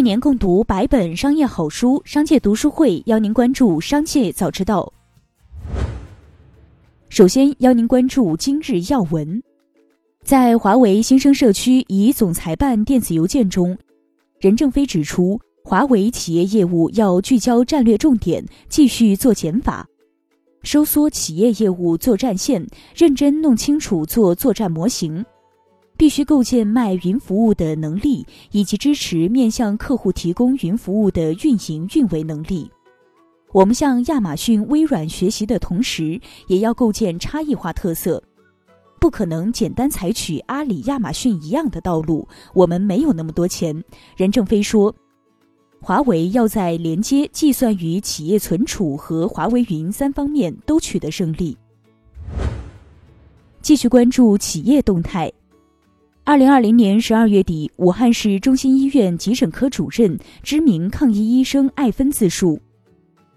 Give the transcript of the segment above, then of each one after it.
一年共读百本商业好书，商界读书会邀您关注商界早知道。首先邀您关注今日要闻，在华为新生社区以总裁办电子邮件中，任正非指出，华为企业业务要聚焦战略重点，继续做减法，收缩企业业务作战线，认真弄清楚做作战模型。必须构建卖云服务的能力，以及支持面向客户提供云服务的运营运维能力。我们向亚马逊、微软学习的同时，也要构建差异化特色，不可能简单采取阿里、亚马逊一样的道路。我们没有那么多钱。任正非说，华为要在连接、计算与企业存储和华为云三方面都取得胜利。继续关注企业动态。二零二零年十二月底，武汉市中心医院急诊科主任、知名抗疫医生艾芬自述，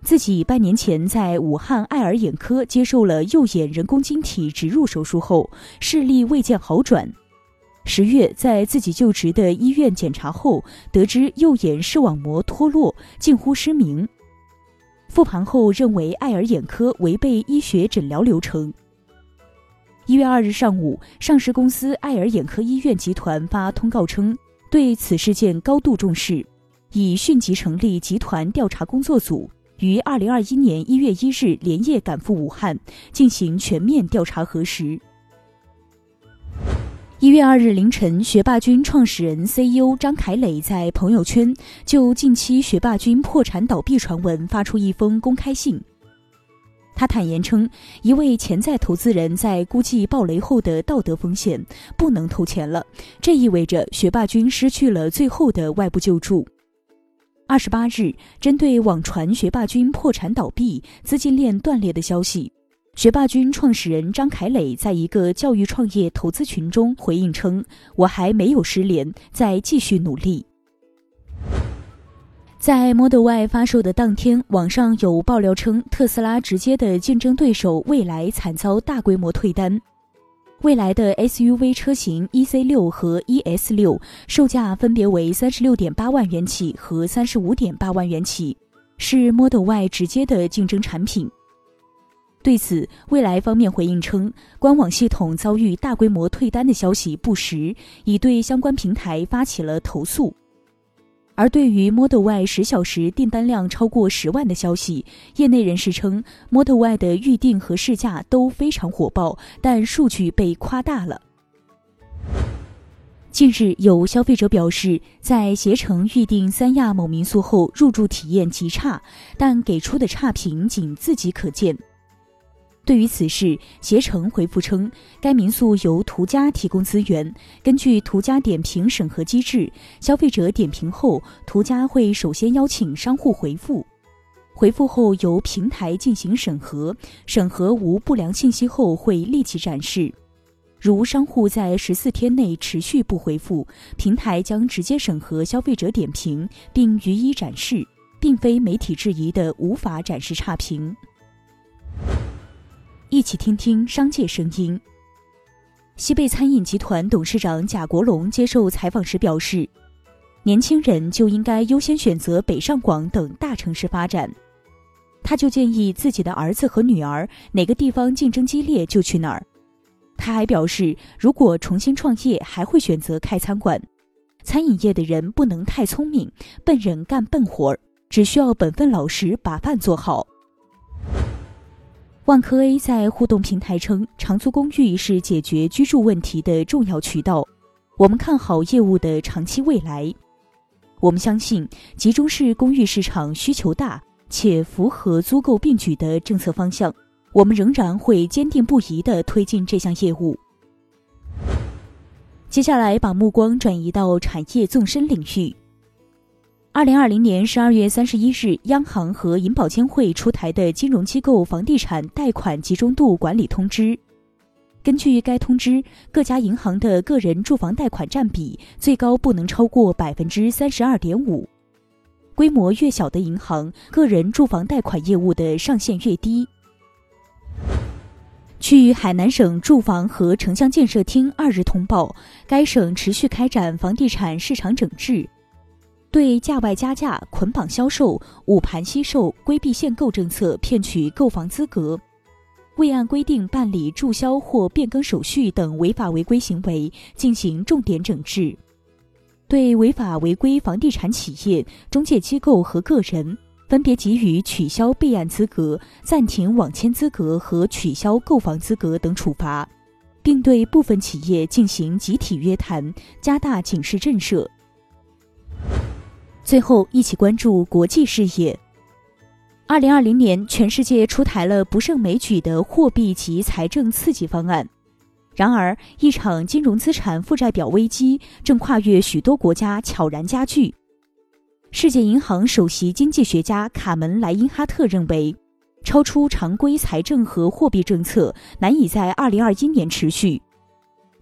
自己半年前在武汉爱尔眼科接受了右眼人工晶体植入手术后，视力未见好转。十月在自己就职的医院检查后，得知右眼视网膜脱落，近乎失明。复盘后认为爱尔眼科违背医学诊疗流程。一月二日上午，上市公司爱尔眼科医院集团发通告称，对此事件高度重视，已迅即成立集团调查工作组，于二零二一年一月一日连夜赶赴武汉，进行全面调查核实。一月二日凌晨，学霸君创始人 CEO 张凯磊在朋友圈就近期学霸君破产倒闭传闻发出一封公开信。他坦言称，一位潜在投资人在估计暴雷后的道德风险，不能投钱了。这意味着学霸君失去了最后的外部救助。二十八日，针对网传学霸君破产倒闭、资金链断裂的消息，学霸君创始人张凯磊在一个教育创业投资群中回应称：“我还没有失联，在继续努力。”在 Model Y 发售的当天，网上有爆料称，特斯拉直接的竞争对手蔚来惨遭大规模退单。蔚来的 SUV 车型 EC 六和 ES 六售价分别为三十六点八万元起和三十五点八万元起，是 Model Y 直接的竞争产品。对此，蔚来方面回应称，官网系统遭遇大规模退单的消息不实，已对相关平台发起了投诉。而对于 Model Y 十小时订单量超过十万的消息，业内人士称，Model Y 的预定和试驾都非常火爆，但数据被夸大了。近日，有消费者表示，在携程预订三亚某民宿后，入住体验极差，但给出的差评仅自己可见。对于此事，携程回复称，该民宿由途家提供资源，根据途家点评审核机制，消费者点评后，途家会首先邀请商户回复，回复后由平台进行审核，审核无不良信息后会立即展示。如商户在十四天内持续不回复，平台将直接审核消费者点评并予以展示，并非媒体质疑的无法展示差评。一起听听商界声音。西贝餐饮集团董事长贾国龙接受采访时表示，年轻人就应该优先选择北上广等大城市发展。他就建议自己的儿子和女儿哪个地方竞争激烈就去哪儿。他还表示，如果重新创业，还会选择开餐馆。餐饮业的人不能太聪明，笨人干笨活儿，只需要本分老实，把饭做好。万科 A 在互动平台称，长租公寓是解决居住问题的重要渠道。我们看好业务的长期未来。我们相信，集中式公寓市场需求大，且符合租购并举的政策方向。我们仍然会坚定不移地推进这项业务。接下来，把目光转移到产业纵深领域。二零二零年十二月三十一日，央行和银保监会出台的《金融机构房地产贷款集中度管理通知》。根据该通知，各家银行的个人住房贷款占比最高不能超过百分之三十二点五，规模越小的银行，个人住房贷款业务的上限越低。据海南省住房和城乡建设厅二日通报，该省持续开展房地产市场整治。对价外加价、捆绑销售、捂盘惜售、规避限购政策骗取购房资格，未按规定办理注销或变更手续等违法违规行为进行重点整治。对违法违规房地产企业、中介机构和个人，分别给予取消备案资格、暂停网签资格和取消购房资格等处罚，并对部分企业进行集体约谈，加大警示震慑。最后，一起关注国际视野。二零二零年，全世界出台了不胜枚举的货币及财政刺激方案。然而，一场金融资产负债表危机正跨越许多国家悄然加剧。世界银行首席经济学家卡门莱因哈特认为，超出常规财政和货币政策难以在二零二一年持续。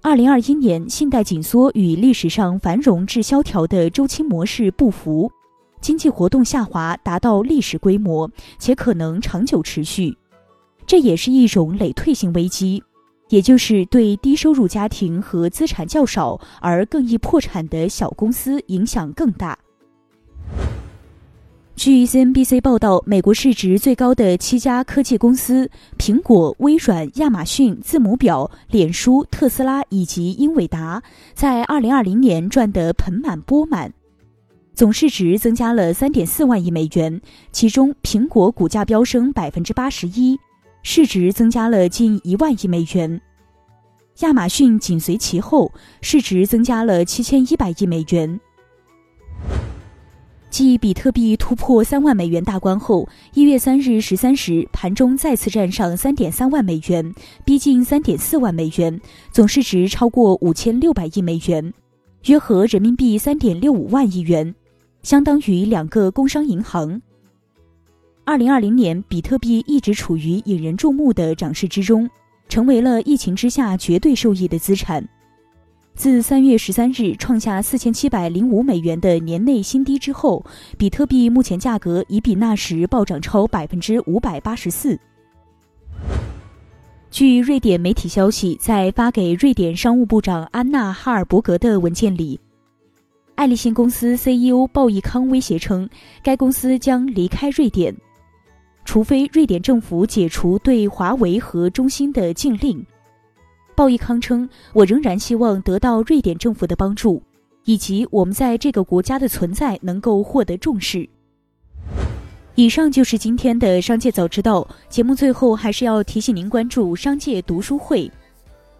二零二一年，信贷紧缩与历史上繁荣至萧条的周期模式不符，经济活动下滑达到历史规模，且可能长久持续。这也是一种累退性危机，也就是对低收入家庭和资产较少而更易破产的小公司影响更大。据 CNBC 报道，美国市值最高的七家科技公司——苹果、微软、亚马逊、字母表、脸书、特斯拉以及英伟达，在2020年赚得盆满钵满，总市值增加了3.4万亿美元。其中，苹果股价飙升81%，市值增加了近一万亿美元；亚马逊紧随其后，市值增加了7100亿美元。继比特币突破三万美元大关后，一月三日十三时盘中再次站上三点三万美元，逼近三点四万美元，总市值超过五千六百亿美元，约合人民币三点六五万亿元，相当于两个工商银行。二零二零年，比特币一直处于引人注目的涨势之中，成为了疫情之下绝对受益的资产。自三月十三日创下四千七百零五美元的年内新低之后，比特币目前价格已比那时暴涨超百分之五百八十四。据瑞典媒体消息，在发给瑞典商务部长安娜·哈尔伯格的文件里，爱立信公司 CEO 鲍义康威胁称，该公司将离开瑞典，除非瑞典政府解除对华为和中兴的禁令。鲍义康称：“我仍然希望得到瑞典政府的帮助，以及我们在这个国家的存在能够获得重视。”以上就是今天的商界早知道节目。最后，还是要提醒您关注商界读书会，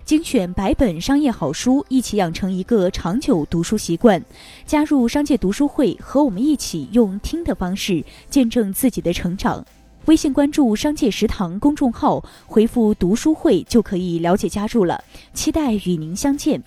精选百本商业好书，一起养成一个长久读书习惯。加入商界读书会，和我们一起用听的方式见证自己的成长。微信关注“商界食堂”公众号，回复“读书会”就可以了解加入了。期待与您相见。